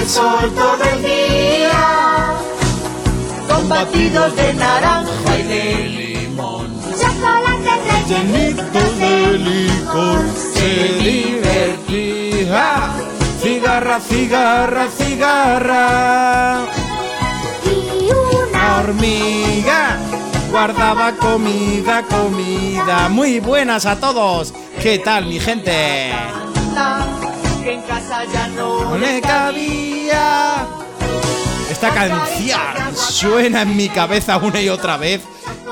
El sol todo el día. Con batidos de naranja y de limón. Chocolate Llenitos de licor. Se divertía. Cigarra, cigarra, cigarra. y una hormiga guardaba comida, comida. Muy buenas a todos. ¿Qué tal, mi gente? Que en casa ya no le cabía. Esta canción suena en mi cabeza una y otra vez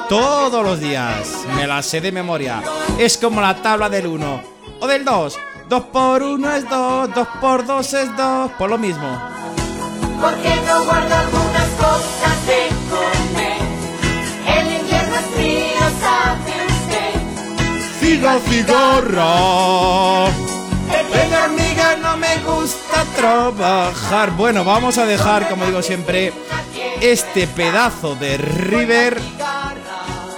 todos los días. Me la sé de memoria. Es como la tabla del 1 o del 2. 2 por 1 es 2, 2 por 2 es 2. Por lo mismo. ¿Por qué no guarda algunas cosas de comer? El invierno es frío, sabe usted. Ciga, cigarra. Me gusta trabajar. Bueno, vamos a dejar, como digo siempre, este pedazo de River.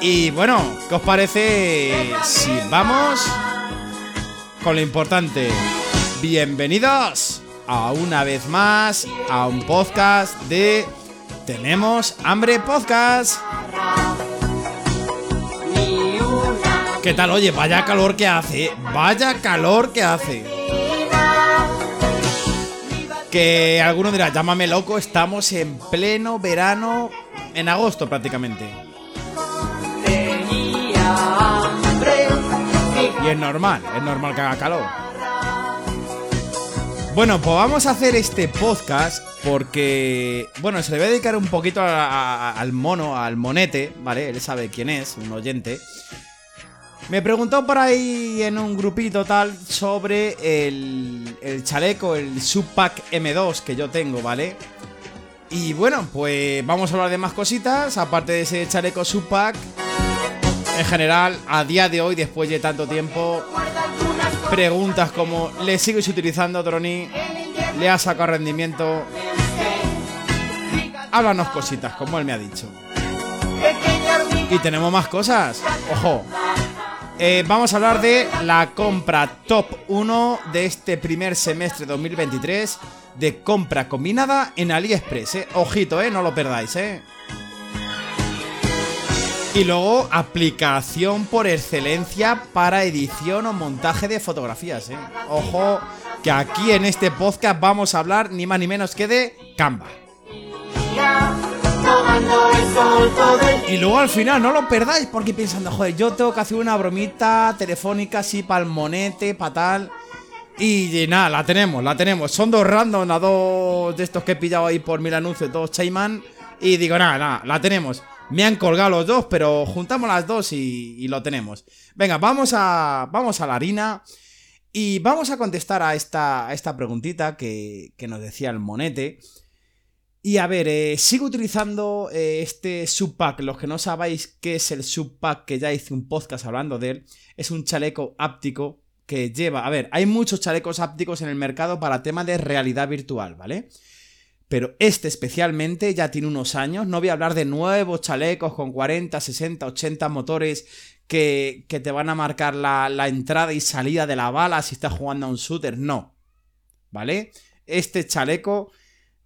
Y bueno, ¿qué os parece si vamos con lo importante? Bienvenidos a una vez más a un podcast de Tenemos Hambre Podcast. ¿Qué tal? Oye, vaya calor que hace. Vaya calor que hace. Que alguno dirá, llámame loco, estamos en pleno verano, en agosto prácticamente. Y es normal, es normal que haga calor. Bueno, pues vamos a hacer este podcast porque, bueno, se le voy a dedicar un poquito a- a- al mono, al monete, ¿vale? Él sabe quién es, un oyente. Me preguntó por ahí en un grupito tal sobre el, chaleco, el Subpack M2 que yo tengo, ¿vale? Y bueno, pues vamos a hablar de más cositas, aparte de ese chaleco Subpack. En general, a día de hoy, después de tanto tiempo, preguntas como ¿le sigues utilizando, Droni? ¿Le has sacado rendimiento? Háblanos cositas, como él me ha dicho. Y tenemos más cosas. Ojo. Eh, vamos a hablar de la compra top 1 de este primer semestre 2023 de compra combinada en AliExpress. eh. Ojito, eh, no lo perdáis, eh. Y luego aplicación por excelencia para edición o montaje de fotografías, eh. Ojo, que aquí en este podcast vamos a hablar ni más ni menos que de Canva. Y luego al final, no lo perdáis, porque pensando, joder, yo tengo que hacer una bromita telefónica así para el monete, para tal. Y, nada, la tenemos, la tenemos. Son dos random, a dos de estos que he pillado ahí por mil anuncios, dos Chayman. Y digo, nada, nada, la tenemos. Me han colgado los dos, pero juntamos las dos y, lo tenemos. Venga, vamos a, vamos a la harina. Y vamos a contestar a esta, esta preguntita que, que nos decía el monete. Y a ver, eh, sigo utilizando eh, este subpack. Los que no sabéis qué es el subpack, que ya hice un podcast hablando de él, es un chaleco áptico que lleva. A ver, hay muchos chalecos ápticos en el mercado para temas de realidad virtual, ¿vale? Pero este especialmente ya tiene unos años. No voy a hablar de nuevos chalecos con 40, 60, 80 motores que, que te van a marcar la, la entrada y salida de la bala si estás jugando a un shooter. No. ¿Vale? Este chaleco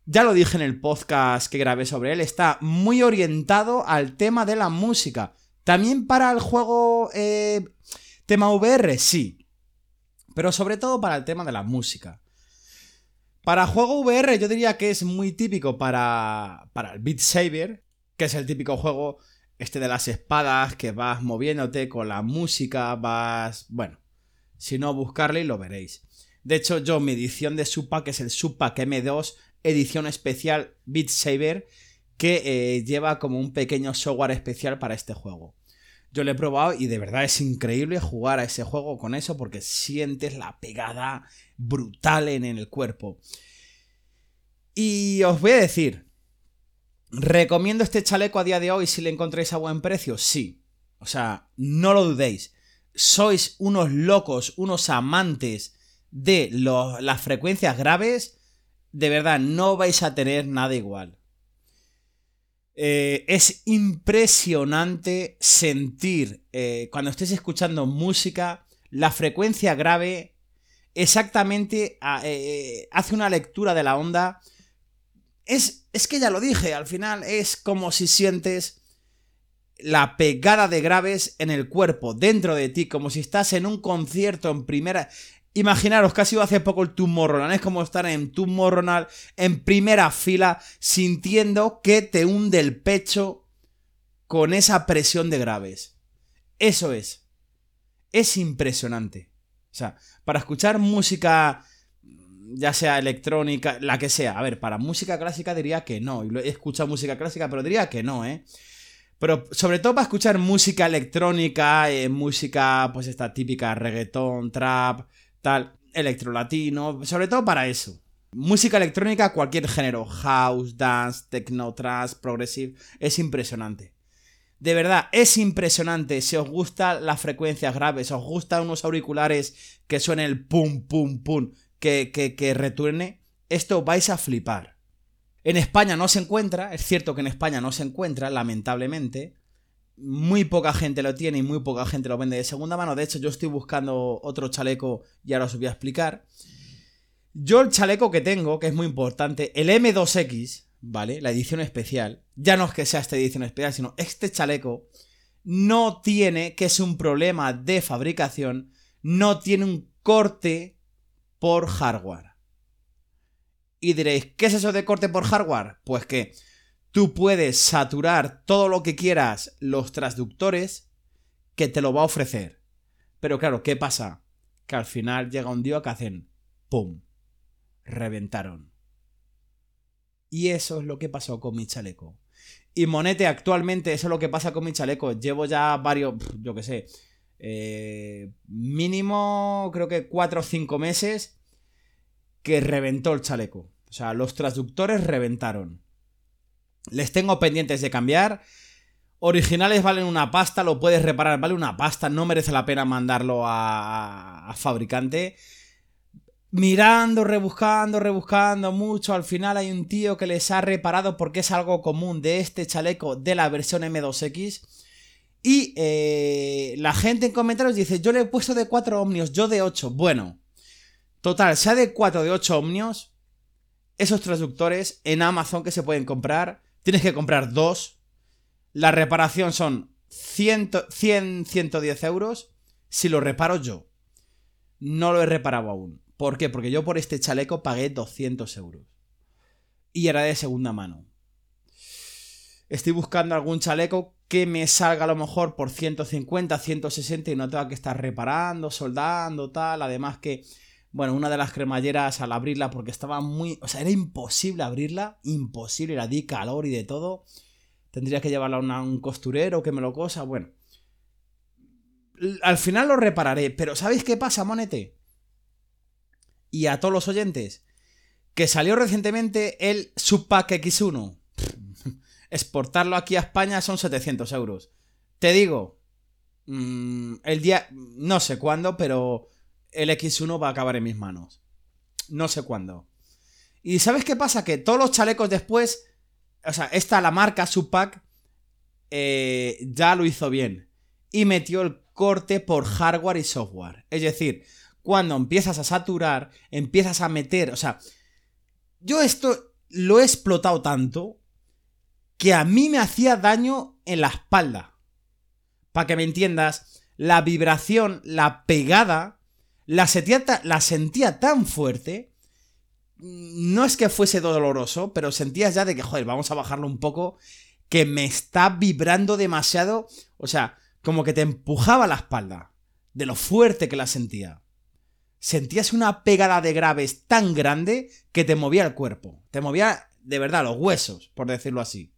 ya lo dije en el podcast que grabé sobre él, está muy orientado al tema de la música. También para el juego eh, tema VR, sí. Pero sobre todo para el tema de la música. Para juego VR yo diría que es muy típico para, para el Beat Saber, que es el típico juego este de las espadas, que vas moviéndote con la música, vas... Bueno, si no buscarle y lo veréis. De hecho, yo mi edición de Subpack es el Subpack M2 edición especial Beat Saber que eh, lleva como un pequeño software especial para este juego. Yo lo he probado y de verdad es increíble jugar a ese juego con eso porque sientes la pegada brutal en el cuerpo. Y os voy a decir, ¿recomiendo este chaleco a día de hoy si le encontréis a buen precio? Sí. O sea, no lo dudéis. Sois unos locos, unos amantes de las frecuencias graves. De verdad, no vais a tener nada igual. Eh, es impresionante sentir eh, cuando estés escuchando música la frecuencia grave exactamente eh, hace una lectura de la onda. Es, es que ya lo dije, al final es como si sientes la pegada de graves en el cuerpo, dentro de ti, como si estás en un concierto en primera... Imaginaros que ha hace poco el Tomorrowland, es como estar en Tomorrowland en primera fila sintiendo que te hunde el pecho con esa presión de graves. Eso es. Es impresionante. O sea, para escuchar música, ya sea electrónica, la que sea. A ver, para música clásica diría que no. He escuchado música clásica, pero diría que no, ¿eh? Pero sobre todo para escuchar música electrónica, eh, música, pues esta típica reggaetón, trap, electrolatino, sobre todo para eso. Música electrónica, cualquier género, house, dance, techno, trance, progressive, es impresionante. De verdad, es impresionante. Si os gustan las frecuencias graves, os gustan unos auriculares que suene el pum, pum, pum, que, que, que retuerne, esto vais a flipar. En España no se encuentra, es cierto que en España no se encuentra, lamentablemente. Muy poca gente lo tiene y muy poca gente lo vende de segunda mano. De hecho, yo estoy buscando otro chaleco y ahora os voy a explicar. Yo el chaleco que tengo, que es muy importante, el M2X, ¿vale? La edición especial. Ya no es que sea esta edición especial, sino este chaleco no tiene, que es un problema de fabricación, no tiene un corte por hardware. Y diréis, ¿qué es eso de corte por hardware? Pues que tú puedes saturar todo lo que quieras los transductores que te lo va a ofrecer. Pero claro, ¿qué pasa? Que al final llega un día que hacen ¡pum! Reventaron. Y eso es lo que pasó con mi chaleco. Y Monete, actualmente, eso es lo que pasa con mi chaleco. Llevo ya varios, yo qué sé, eh, mínimo, creo que 4 o 5 meses que reventó el chaleco. O sea, los transductores reventaron. Les tengo pendientes de cambiar. Originales valen una pasta, lo puedes reparar, vale una pasta, no merece la pena mandarlo a, fabricante. Mirando, rebuscando, rebuscando mucho, al final hay un tío que les ha reparado porque es algo común de este chaleco de la versión M2X. Y eh, la gente en comentarios dice, yo le he puesto de 4 ohmios, yo de 8. Bueno, total, sea de 4 de 8 ohmios, esos transductores en Amazon que se pueden comprar, tienes que comprar dos. La reparación son 100, 100 110 euros si lo reparo yo. No lo he reparado aún. ¿Por qué? Porque yo por este chaleco pagué 200 euros. Y era de segunda mano. Estoy buscando algún chaleco que me salga a lo mejor por 150, 160 y no tenga que estar reparando, soldando, tal. Además que, bueno, una de las cremalleras al abrirla porque estaba muy... O sea, era imposible abrirla. Imposible, la di calor y de todo. Tendría que llevarla a un costurero que me lo cosa. Bueno. Al final lo repararé. Pero ¿sabéis qué pasa, Monete? Y a todos los oyentes. Que salió recientemente el Subpack X1. Exportarlo aquí a España son 700 euros. Te digo, mm, el día, no sé cuándo, pero el X1 va a acabar en mis manos. No sé cuándo. Y ¿sabes qué pasa? Que todos los chalecos después, o sea, esta, la marca Subpack, eh, ya lo hizo bien. Y metió el corte por hardware y software. Es decir, cuando empiezas a saturar, empiezas a meter, o sea, yo esto lo he explotado tanto que a mí me hacía daño en la espalda. Para que me entiendas, la vibración, la pegada, la sentía, la sentía tan fuerte. No es que fuese doloroso, pero sentías ya de que, joder, vamos a bajarlo un poco, que me está vibrando demasiado. O sea, como que te empujaba la espalda, de lo fuerte que la sentía. Sentías una pegada de graves tan grande que te movía el cuerpo. Te movía, de verdad, los huesos, por decirlo así.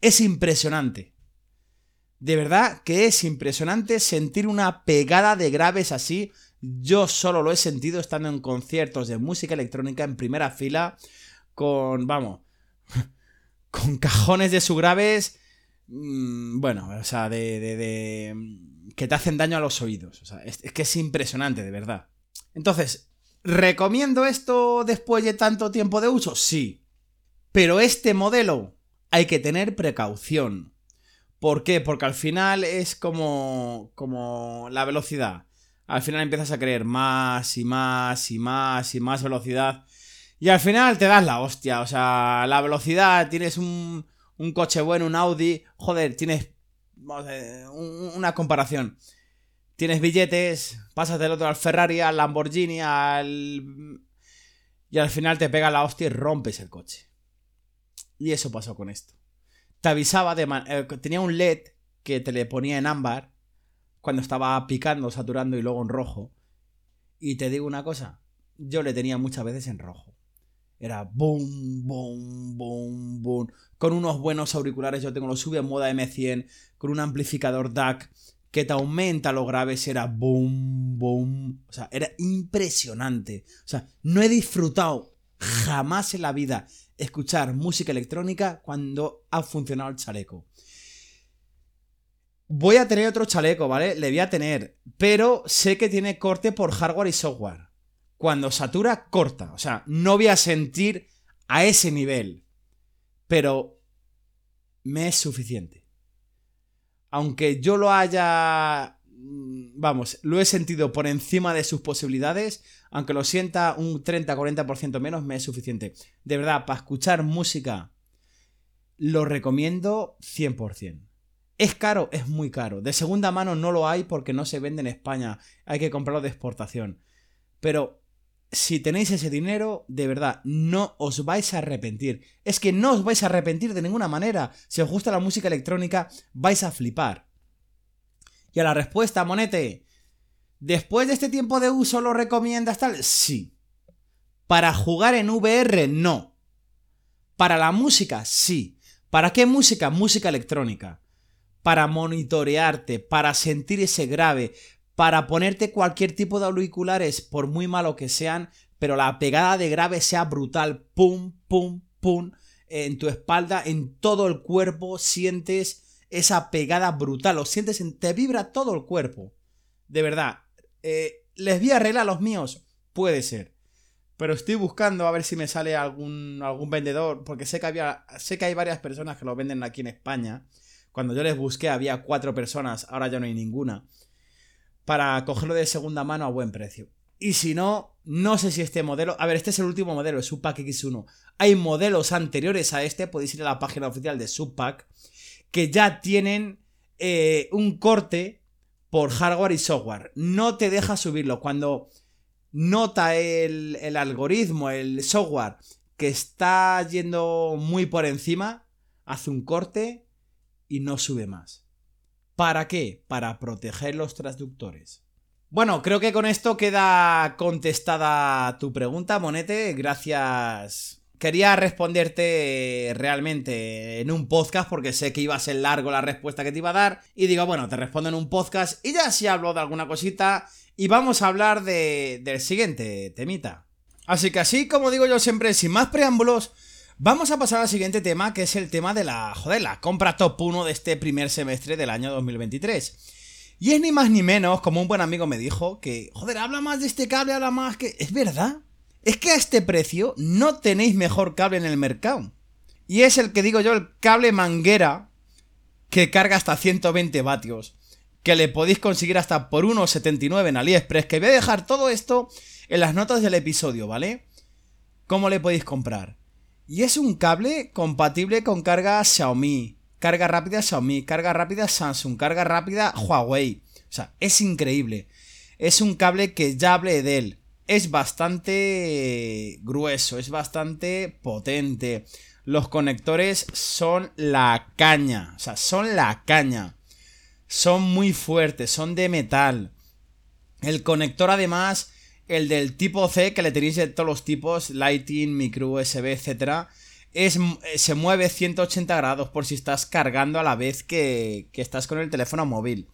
Es impresionante. De verdad que es impresionante sentir una pegada de graves así. Yo solo lo he sentido estando en conciertos de música electrónica en primera fila con, vamos, con cajones de subgraves, mm, bueno, o sea, de, de, de- que te hacen daño a los oídos. O sea, es, es que es impresionante, de verdad. Entonces, ¿recomiendo esto después de tanto tiempo de uso? Sí. Pero este modelo hay que tener precaución. ¿Por qué? Porque al final es como, como la velocidad. Al final empiezas a querer más y más y más y más velocidad. Y al final te das la hostia. O sea, la velocidad, tienes un, un coche bueno, un Audi. Joder, tienes una comparación. Tienes billetes, pasas del otro al Ferrari, al Lamborghini, al... Y al final te pega la hostia y rompes el coche. Y eso pasó con esto. Te avisaba de... man- eh, tenía un LED que te le ponía en ámbar cuando estaba picando, saturando y luego en rojo. Y te digo una cosa, yo le tenía muchas veces en rojo. Era boom, boom, boom, boom. Con unos buenos auriculares, yo tengo los sube moda M100, con un amplificador DAC que te aumenta los graves, era boom, boom. O sea, era impresionante. O sea, no he disfrutado jamás en la vida escuchar música electrónica cuando ha funcionado el chaleco. Voy a tener otro chaleco, ¿vale? Le voy a tener. Pero sé que tiene corte por hardware y software. Cuando satura, corta. O sea, no voy a sentir a ese nivel. Pero me es suficiente. Aunque yo lo haya... mm, Vamos, lo he sentido por encima de sus posibilidades. Aunque lo sienta un 30-40% menos, me es suficiente. De verdad, para escuchar música, lo recomiendo 100%. ¿Es caro? Es muy caro. De segunda mano no lo hay porque no se vende en España. Hay que comprarlo de exportación. Pero si tenéis ese dinero, de verdad, no os vais a arrepentir. Es que no os vais a arrepentir de ninguna manera. Si os gusta la música electrónica, vais a flipar. Y a la respuesta, Monete. ¿Después de este tiempo de uso lo recomiendas tal? Sí. Para jugar en VR, no. Para la música, sí. ¿Para qué música? Música electrónica. Para monitorearte, para sentir ese grave, para ponerte cualquier tipo de auriculares, por muy malo que sean, pero la pegada de grave sea brutal, pum, pum, pum, en tu espalda, en todo el cuerpo, sientes esa pegada brutal, lo sientes, en, te vibra todo el cuerpo. De verdad, eh, ¿les voy a arreglar los míos? Puede ser. Pero estoy buscando a ver si me sale algún, algún vendedor, porque sé que, había, sé que hay varias personas que lo venden aquí en España. Cuando yo les busqué había cuatro personas, ahora ya no hay ninguna. Para cogerlo de segunda mano a buen precio. Y si no, no sé si este modelo... A ver, este es el último modelo, el Subpack X1. Hay modelos anteriores a este, podéis ir a la página oficial de Subpack, que ya tienen eh, un corte por hardware y software. No te deja subirlo. Cuando nota el algoritmo, el software, que está yendo muy por encima, hace un corte y no sube más. ¿Para qué? Para proteger los transductores. Bueno, creo que con esto queda contestada tu pregunta, Monete. Gracias. Quería responderte realmente en un podcast porque sé que iba a ser largo la respuesta que te iba a dar. Y digo, bueno, te respondo en un podcast y ya si hablo de alguna cosita. Y vamos a hablar de, del siguiente temita. Así que así como digo yo siempre, sin más preámbulos, vamos a pasar al siguiente tema, que es el tema de la, joder, la compra top 1 de este primer semestre del año 2023. Y es ni más ni menos, como un buen amigo me dijo, que, joder, habla más de este cable, habla más que... Es verdad. Es que a este precio no tenéis mejor cable en el mercado. Y es el que digo yo, el cable manguera, que carga hasta 120 vatios. Que le podéis conseguir hasta por 1,79 en AliExpress. Que voy a dejar todo esto en las notas del episodio, ¿vale? ¿Cómo le podéis comprar? Y es un cable compatible con carga Xiaomi, carga rápida Xiaomi, carga rápida Samsung, carga rápida Huawei. O sea, es increíble. Es un cable que ya hablé de él. Es bastante grueso, es bastante potente. Los conectores son la caña. O sea, son la caña. Son muy fuertes, son de metal. El conector además, el del tipo C, que le tenéis de todos los tipos, Lighting, micro USB, etc. es, eh, se mueve 180 grados por si estás cargando a la vez que, que estás con el teléfono móvil.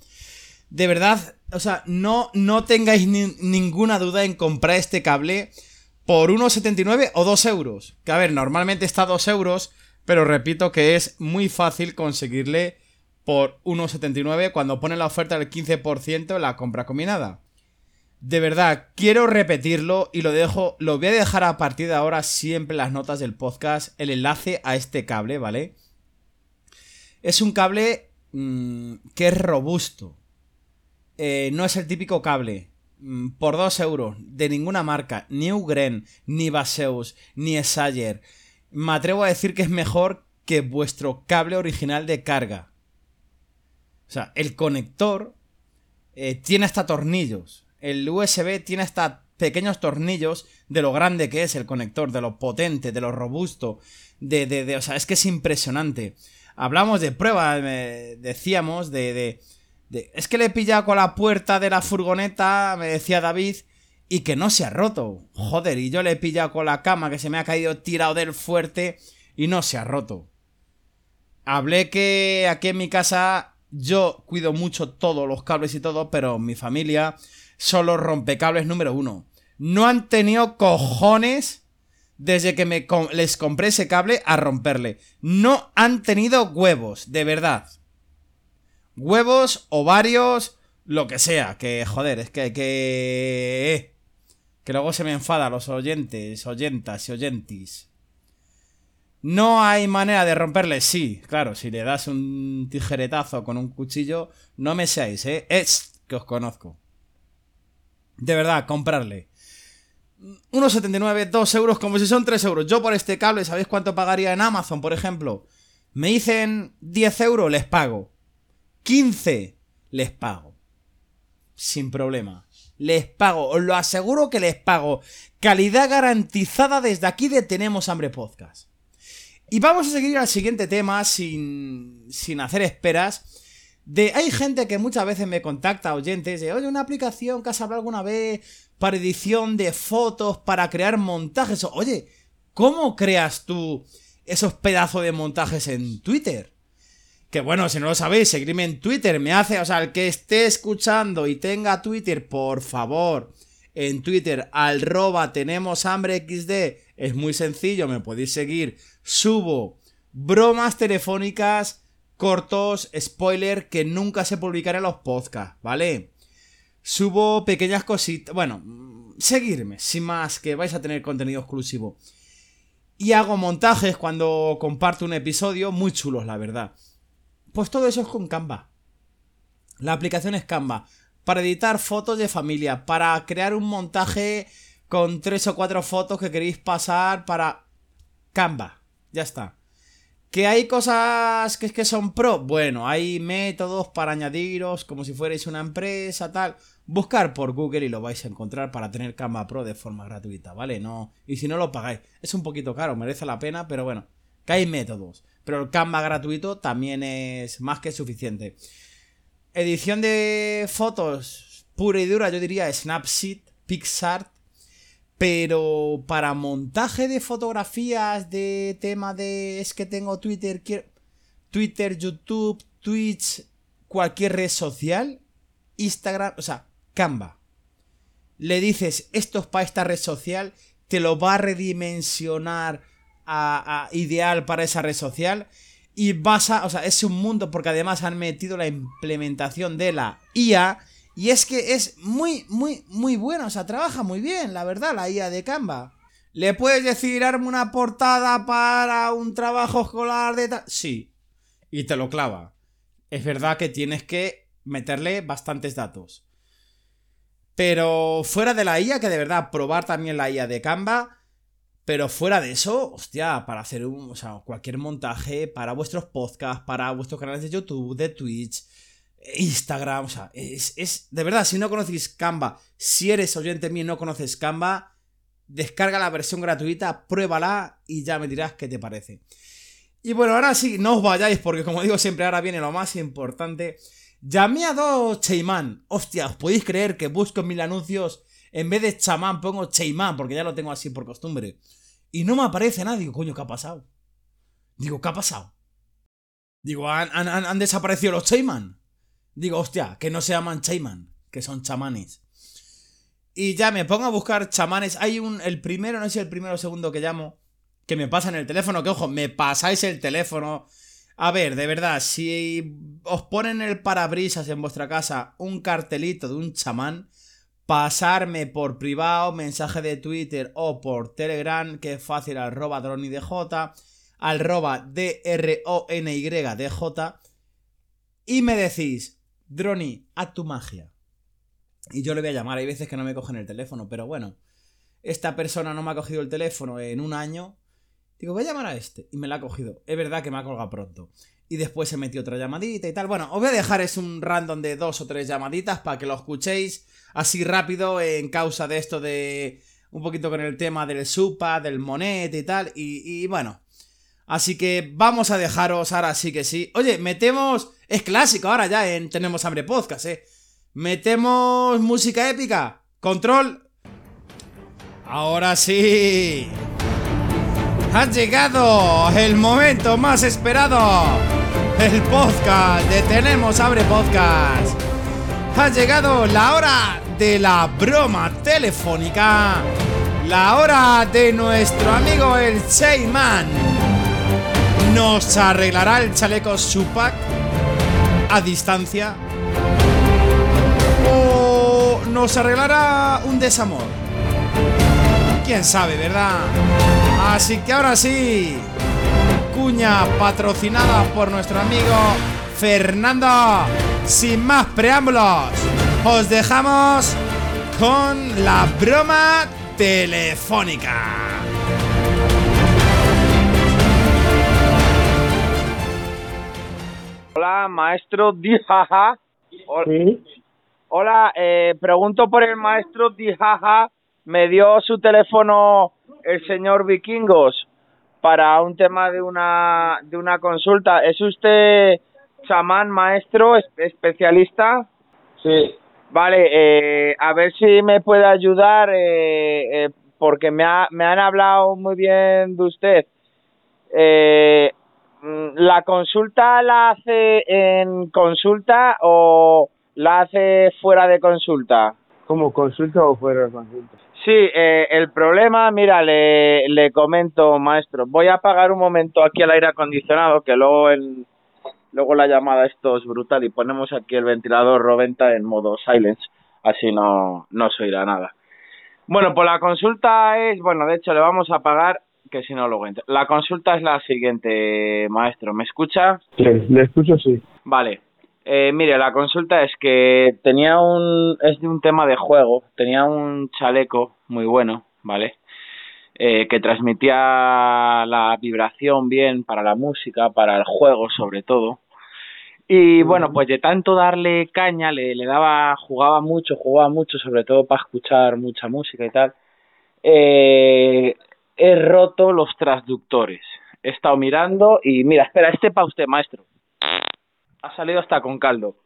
De verdad, o sea, no, no tengáis ni- ninguna duda en comprar este cable por 1,79 o 2 euros. Que a ver, normalmente está a 2 euros, pero repito que es muy fácil conseguirle por 1,79 cuando pone la oferta del 15% en la compra combinada. De verdad, quiero repetirlo y lo dejo, lo voy a dejar a partir de ahora siempre las notas del podcast, el enlace a este cable, ¿vale? Es un cable mm, que es robusto. Eh, no es el típico cable. mm, Por 2 euros, de ninguna marca, ni Ugren, ni Baseus, ni Sayer. Me atrevo a decir que es mejor que vuestro cable original de carga. O sea, el conector eh, tiene hasta tornillos. El USB tiene hasta pequeños tornillos de lo grande que es el conector, de lo potente, de lo robusto. De, de, de- o sea, es que es impresionante. Hablamos de prueba, me decíamos, de, de, de- Es que le he pillado con la puerta de la furgoneta, me decía David, y que no se ha roto. Joder, y yo le he pillado con la cama que se me ha caído tirado del fuerte y no se ha roto. Hablé que aquí en mi casa yo cuido mucho todos los cables y todo, pero mi familia son los rompecables número uno. No han tenido cojones desde que me les compré ese cable a romperle. No han tenido huevos, de verdad. Huevos, ovarios, lo que sea. Que joder, es que que que luego se me enfada los oyentes, oyentas y oyentis. No hay manera de romperle, sí, claro, si le das un tijeretazo con un cuchillo, no me seáis, ¿eh? Es que os conozco. De verdad, comprarle. 1,79, 2 euros, como si son 3 euros. Yo por este cable, ¿sabéis cuánto pagaría en Amazon, por ejemplo? Me dicen 10 euros, les pago. 15, les pago. Sin problema. Les pago, os lo aseguro que les pago. Calidad garantizada desde aquí de Tenemos Hambre Podcast. Y vamos a seguir al siguiente tema sin, sin hacer esperas. De, hay gente que muchas veces me contacta, oyentes, de, oye, una aplicación que has hablado alguna vez para edición de fotos, para crear montajes. Oye, ¿cómo creas tú esos pedazos de montajes en Twitter? Que bueno, si no lo sabéis, seguidme en Twitter, me hace, o sea, el que esté escuchando y tenga Twitter, por favor, en Twitter, arroba tenemos hambre XD, es muy sencillo, me podéis seguir, subo bromas telefónicas, cortos, spoiler, que nunca se publicarán en los podcasts, ¿vale? Subo pequeñas cositas, bueno, mm, seguirme, sin más, que vais a tener contenido exclusivo. Y hago montajes cuando comparto un episodio, muy chulos, la verdad. Pues todo eso es con Canva. La aplicación es Canva. Para editar fotos de familia. Para crear un montaje con tres o cuatro fotos que queréis pasar para Canva. Ya está. ¿Que hay cosas que que son pro? Bueno, hay métodos para añadiros como si fuerais una empresa, tal. Buscar por Google y lo vais a encontrar para tener Canva Pro de forma gratuita, ¿vale? No. Y si no lo pagáis. Es un poquito caro, merece la pena, pero bueno. Que hay métodos. Pero el Canva gratuito también es más que suficiente. Edición de fotos pura y dura, yo diría Snapseed, PixArt. Pero para montaje de fotografías, de tema de es que tengo Twitter, quiero- Twitter, YouTube, Twitch, cualquier red social, Instagram, o sea, Canva. Le dices esto es para esta red social, te lo va a redimensionar a, a ideal para esa red social y vas a, o sea, es un mundo porque además han metido la implementación de la IA y es que es muy, muy, muy bueno, o sea, trabaja muy bien, la verdad, la IA de Canva. ¿Le puedes decir, arme una portada para un trabajo escolar de tal? Sí. Y te lo clava. Es verdad que tienes que meterle bastantes datos. Pero fuera de la IA, que de verdad probar también la IA de Canva. Pero fuera de eso, hostia, para hacer un, o sea, cualquier montaje para vuestros podcasts, para vuestros canales de YouTube, de Twitch, Instagram, o sea, es, es de verdad, si no conocéis Canva, si eres oyente mío y no conoces Canva, descarga la versión gratuita, pruébala y ya me dirás qué te parece. Y bueno, ahora sí, no os vayáis porque como digo siempre, ahora viene lo más importante. Llamé a dos Cheyman. Hostia, ¿os podéis creer que busco en mil anuncios, en vez de chamán pongo Cheyman porque ya lo tengo así por costumbre? Y no me aparece nadie, coño, ¿qué ha pasado? Digo, ¿qué ha pasado? Digo, ¿han, han- han- desaparecido los Chayman? Digo, hostia, que no se llaman Chayman, que son chamanes. Y ya me pongo a buscar chamanes. Hay un, el primero, no sé si el primero o segundo que llamo, que me pasan el teléfono, que ojo, me pasáis el teléfono. A ver, de verdad, si os ponen el parabrisas en vuestra casa un cartelito de un chamán, pasarme por privado, mensaje de Twitter o por Telegram, que es fácil, arroba dronidj, arroba D-R-O-N-Y-D-J, y me decís, Droni, haz tu magia. Y yo le voy a llamar, hay veces que no me cogen el teléfono, pero bueno, esta persona no me ha cogido el teléfono en un año. Digo, voy a llamar a este. Y me la ha cogido. Es verdad que me ha colgado pronto. Y después se metió otra llamadita y tal. Bueno, os voy a dejar es un random de dos o tres llamaditas para que lo escuchéis así rápido en causa de esto de un poquito con el tema del supa, del monet y tal. Y, y bueno, así que vamos a dejaros ahora sí que sí. Oye, metemos... Es clásico ahora ya en Tenemos Hambre Podcast, ¿eh? Metemos música épica. Control. Ahora sí. Ha llegado el momento más esperado. El podcast de Tenemos Abre Podcast. Ha llegado la hora de la broma telefónica. La hora de nuestro amigo el Cheyman. Nos arreglará el chaleco Supac a distancia. O nos arreglará un desamor. Quién sabe, ¿verdad? Así que ahora sí, cuña patrocinada por nuestro amigo Fernando. Sin más preámbulos, os dejamos con la broma telefónica. Hola, maestro Dijaja. Hol- Hola, eh, pregunto por el maestro Dijaja. Me dio su teléfono el señor Vikingos para un tema de una de una consulta. ¿Es usted chamán, maestro, es- especialista? Sí, Vale, eh, a ver si me puede ayudar eh, eh, porque me, ha- me han hablado muy bien de usted. Mm, ¿La consulta la hace en consulta o la hace fuera de consulta? como consulta o fuera de consulta. Sí, eh, el problema, mira, le, le comento, maestro. Voy a apagar un momento aquí el aire acondicionado, que luego el, luego la llamada esto es brutal y ponemos aquí el ventilador Roventa en modo silence, así no, no se oirá nada. Bueno, pues la consulta es, bueno, de hecho le vamos a apagar, que si no luego entra. La consulta es la siguiente, maestro. ¿Me escucha? Sí, le escucho, sí. Vale. Eh, mire, la consulta es que tenía un... es de un tema de juego. Tenía un chaleco muy bueno, ¿vale? Eh, que transmitía la vibración bien para la música, para el juego sobre todo. Y bueno, pues de tanto darle caña, le, le daba, jugaba mucho, jugaba mucho, sobre todo para escuchar mucha música y tal. Eh, he roto los transductores. He estado mirando y mira, espera, este para usted, maestro ha salido hasta con caldo.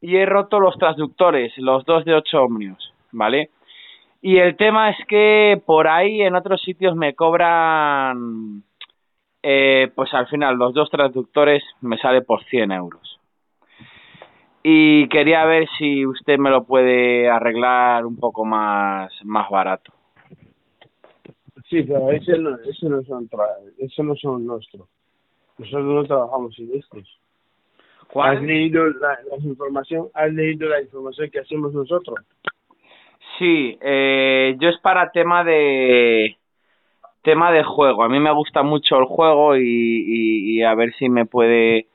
Y he roto los transductores, los dos de 8 ohmios, ¿vale? Y el tema es que por ahí en otros sitios me cobran, eh, pues al final los dos transductores me sale por 100 euros. Y quería ver si usted me lo puede arreglar un poco más, más barato. Sí, pero ese no, ese no son, tra- eso no son nuestros. Nosotros no trabajamos sin estos. ¿Has leído la, la información? ¿Has leído la información que hacemos nosotros? Sí, eh, yo es para tema de tema de juego. A mí me gusta mucho el juego y, y, y a ver si me puede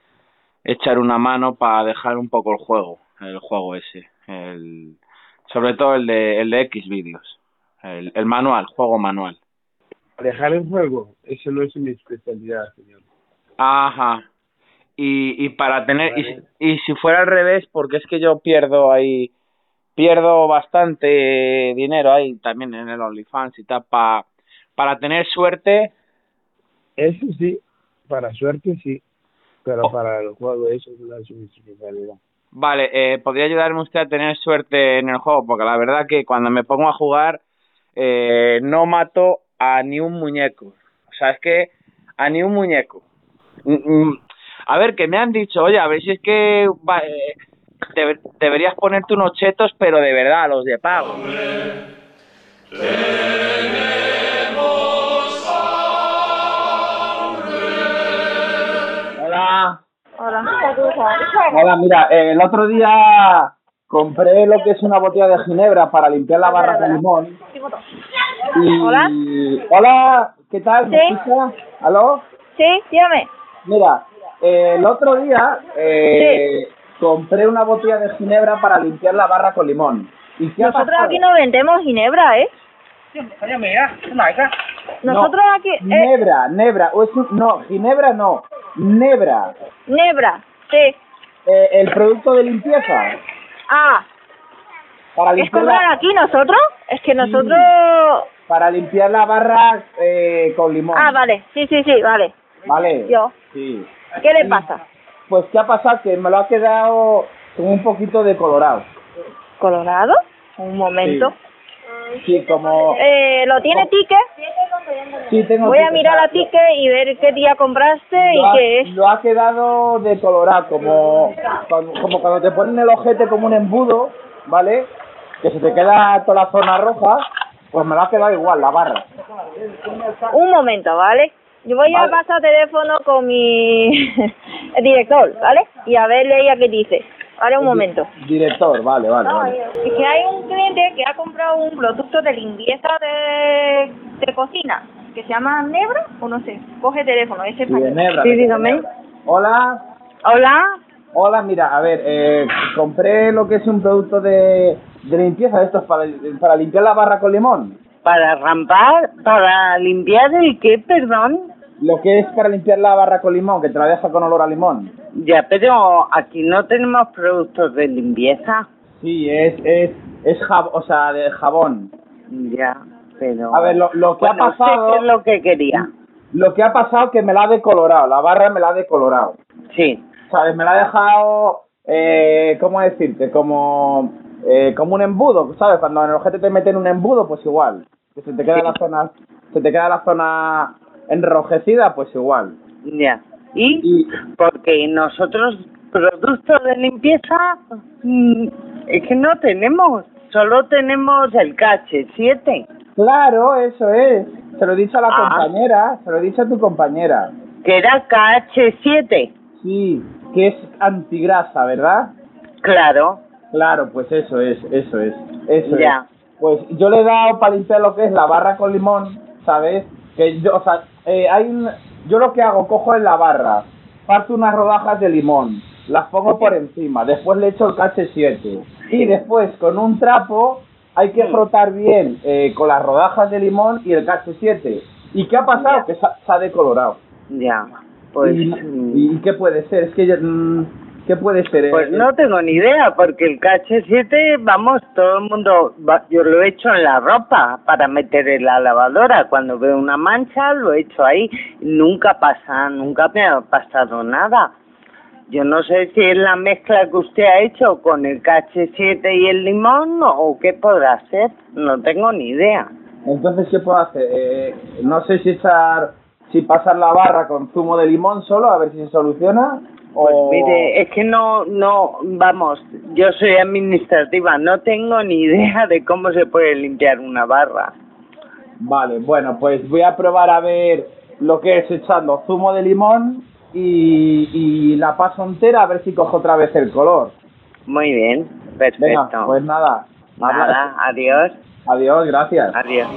echar una mano para dejar un poco el juego, el juego ese, el, sobre todo el de el de X vídeos, el, el manual, juego manual. Dejar el juego, eso no es mi especialidad, señor. Ajá. Y, y para tener y, Vale. y si fuera al revés, porque es que yo pierdo ahí pierdo bastante dinero ahí también en el OnlyFans y tal pa- para tener suerte Eso sí, para suerte sí, pero Oh. para el juego eso no es mi especialidad. Vale, eh, ¿podría ayudarme usted a tener suerte en el juego? Porque la verdad que cuando me pongo a jugar eh, no mato a ni un muñeco. O sea, es que a ni un muñeco. Mm, mm, A ver, que me han dicho, oye, a ver si es que va, eh, debe- deberías ponerte unos chetos, pero de verdad, los de pago. Hola. Hola. Hola, mira, eh, el otro día compré lo que es una botella de ginebra para limpiar la barra con limón. Y... Hola. Hola, ¿qué tal? ¿Me Sí. escucha? ¿Aló? Sí, dígame. Mira, eh, el otro día eh, compré una botella de ginebra para limpiar la barra con limón. ¿Y qué ha Nosotros pasado? aquí no vendemos ginebra, ¿eh? Nosotros No, aquí... Eh, Nebra, nebra. o es un- no, ginebra no. Nebra. nebra, sí. Eh, el producto de limpieza. Ah, Para ¿es comprar aquí nosotros? Es que nosotros... para limpiar la barra eh, con limón. Ah, vale, sí, sí, sí, vale. Vale. Yo. Sí. ¿Qué le pasa? Pues, ¿qué ha pasado? Que me lo ha quedado con un poquito de colorado. ¿Colorado? Un momento. Sí, como... Eh, ¿Lo tiene ticket? Sí, tengo Voy a mirar la ticket y ver qué día compraste Lo ha, y qué es. lo ha quedado de colorado, como, como cuando te ponen el ojete como un embudo, ¿vale? Que se te queda toda la zona roja, pues me lo ha quedado igual, la barra. Un momento, ¿vale? Yo voy a pasar teléfono con mi director, ¿vale? Y a ver ella qué dice. Vale, un momento. Director, vale, vale, vale. Es que hay un cliente que ha comprado un producto de limpieza de, de cocina que se llama Nebra o no sé. Coge teléfono, ese Sí, de Nebra. Sí, dígame. Hola, Hola. hola, mira, a ver, eh, compré lo que es un producto de, de limpieza, estos para, para limpiar la barra con limón. Para rampar, para limpiar el qué, perdón. Lo que es para limpiar la barra con limón, que te la deja con olor a limón. Ya, pero aquí no tenemos productos de limpieza. Sí, es, es, es jab- o sea, de jabón. Ya, pero... A ver, lo, lo que Bueno, ha pasado... sé es lo que quería. Lo que ha pasado que me la ha decolorado, la barra me la ha decolorado. Sí, ¿Sabes? Me la ha dejado, eh, ¿cómo decirte? Como, eh, como un embudo, ¿sabes? Cuando en el ojete te meten un embudo, pues igual. Que se te queda la zona, se te queda la zona enrojecida, pues igual. ya. ¿Y? Y Porque nosotros productos de limpieza mm, es que no tenemos. Solo tenemos el KH7, claro, eso es. Se lo he dicho a la Ah. compañera, se lo he dicho a tu compañera. que era KH7. Sí, que es antigrasa, ¿verdad? Claro, Claro, pues eso es, eso es, eso Ya. es. Pues yo le he dado para limpiar lo que es la barra con limón, ¿sabes? Que yo, o sea, eh, hay un, yo lo que hago, cojo en la barra, parto unas rodajas de limón, las pongo por encima, después le echo el KH7 y después con un trapo hay que frotar bien eh, con las rodajas de limón y el KH7. ¿Y qué ha pasado? Ya. Que se ha, decolorado. ya. Pues... ¿Y, mm, y qué puede ser? Es que yo, mm, ¿qué puede ser? Pues no tengo ni idea, porque el KH7, vamos, todo el mundo, va- yo lo he hecho en la ropa para meter en la lavadora. Cuando veo una mancha, lo he hecho ahí. Nunca pasa, nunca me ha pasado nada. Yo no sé si es la mezcla que usted ha hecho con el KH7 y el limón o qué podrá ser. No tengo ni idea. Entonces, ¿qué puedo hacer? Eh, no sé si echar, si pasar la barra con zumo de limón solo, a ver si se soluciona. Pues o... mire, es que no, no, vamos, yo soy administrativa, no tengo ni idea de cómo se puede limpiar una barra. Vale, bueno, pues voy a probar a ver lo que es echando zumo de limón y, y la paso entera a ver si cojo otra vez el color. Muy bien, perfecto. Venga, pues nada. Nada, adiós, Adiós, gracias. adiós.